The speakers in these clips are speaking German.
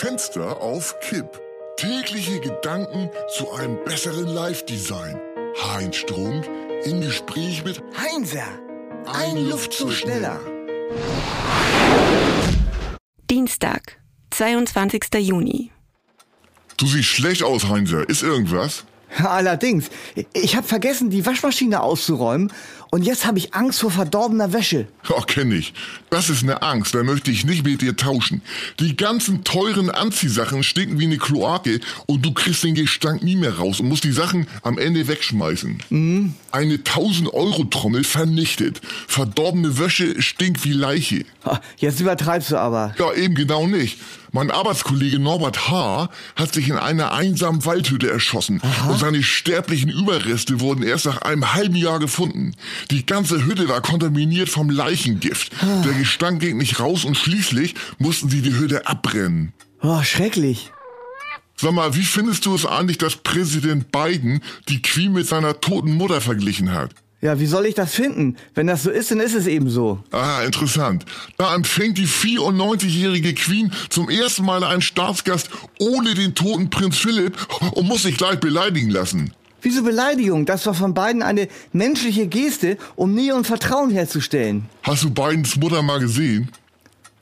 Fenster auf Kipp. Tägliche Gedanken zu einem besseren Live-Design. Heinz Strunk im Gespräch mit Heinzer, ein Luftzug schneller. Dienstag, 22. Juni. Du siehst schlecht aus, Heinzer. Ist irgendwas? Allerdings, ich habe vergessen, die Waschmaschine auszuräumen und jetzt habe ich Angst vor verdorbener Wäsche. Ja, kenn ich. Das ist eine Angst, da möchte ich nicht mit dir tauschen. Die ganzen teuren Anziehsachen stinken wie eine Kloake und du kriegst den Gestank nie mehr raus und musst die Sachen am Ende wegschmeißen. Mhm. Eine 1000-Euro-Trommel vernichtet. Verdorbene Wäsche stinkt wie Leiche. Jetzt übertreibst du aber. Ja, eben genau nicht. Mein Arbeitskollege Norbert H. hat sich in einer einsamen Waldhütte erschossen Aha. und seine sterblichen Überreste wurden erst nach einem halben Jahr gefunden. Die ganze Hütte war kontaminiert vom Leichengift. Ah. Der Gestank ging nicht raus und schließlich mussten sie die Hütte abbrennen. Oh, schrecklich. Sag mal, wie findest du es eigentlich, dass Präsident Biden die Queen mit seiner toten Mutter verglichen hat? Ja, wie soll ich das finden? Wenn das so ist, dann ist es eben so. Ah, interessant. Da empfängt die 94-jährige Queen zum ersten Mal einen Staatsgast ohne den toten Prinz Philipp und muss sich gleich beleidigen lassen. Wieso Beleidigung? Das war von beiden eine menschliche Geste, um Nähe und Vertrauen herzustellen. Hast du Bidens Mutter mal gesehen?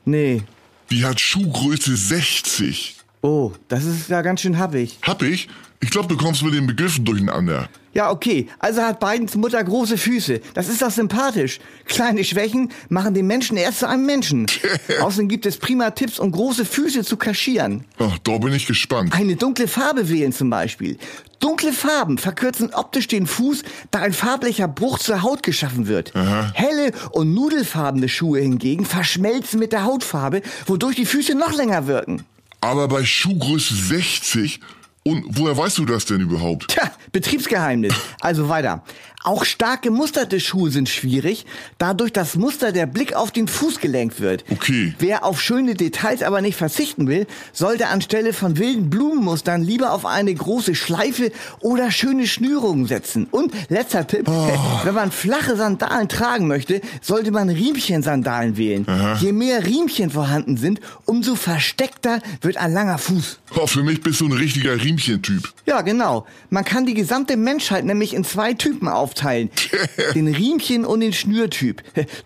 Nee. Die hat Schuhgröße 60. Oh, das ist ja ganz schön happig. Happig? Ich glaube, du kommst mit den Begriffen durcheinander. Ja, okay. Also hat Bidens Mutter große Füße. Das ist doch sympathisch. Kleine Schwächen machen den Menschen erst zu einem Menschen. Außerdem gibt es prima Tipps, um große Füße zu kaschieren. Ach, da bin ich gespannt. Eine dunkle Farbe wählen zum Beispiel. Dunkle Farben verkürzen optisch den Fuß, da ein farblicher Bruch zur Haut geschaffen wird. Aha. Helle und nudelfarbene Schuhe hingegen verschmelzen mit der Hautfarbe, wodurch die Füße noch länger wirken. Aber bei Schuhgröße 60 und woher weißt du das denn überhaupt? Tja, Betriebsgeheimnis. Also weiter. Auch stark gemusterte Schuhe sind schwierig, dadurch das Muster der Blick auf den Fuß gelenkt wird. Okay. Wer auf schöne Details aber nicht verzichten will, sollte anstelle von wilden Blumenmustern lieber auf eine große Schleife oder schöne Schnürungen setzen. Und letzter Tipp, oh. wenn man flache Sandalen tragen möchte, sollte man Riemchensandalen wählen. Aha. Je mehr Riemchen vorhanden sind, umso versteckter wird ein langer Fuß. Oh, für mich bist du ein richtiger Riemchentyp. Ja, genau. Man kann die gesamte Menschheit nämlich in zwei Typen auf aufteilen. den Riemchen und den Schnürtyp.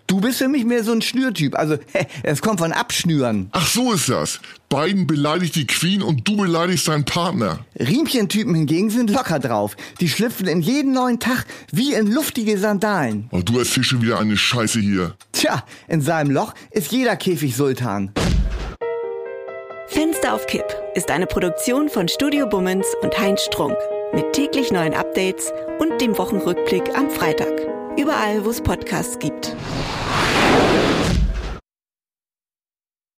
Du bist für mich mehr so ein Schnürtyp. Also, es kommt von Abschnüren. Ach, so ist das. Beiden beleidigt die Queen und du beleidigst deinen Partner. Riemchentypen hingegen sind locker drauf. Die schlüpfen in jeden neuen Tag wie in luftige Sandalen. Oh, du erzählst schon wieder eine Scheiße hier. Tja, in seinem Loch ist jeder Käfig Sultan. Fenster auf Kipp ist eine Produktion von Studio Bummens und Heinz Strunk mit täglich neuen Updates und dem Wochenrückblick am Freitag. Überall, wo es Podcasts gibt.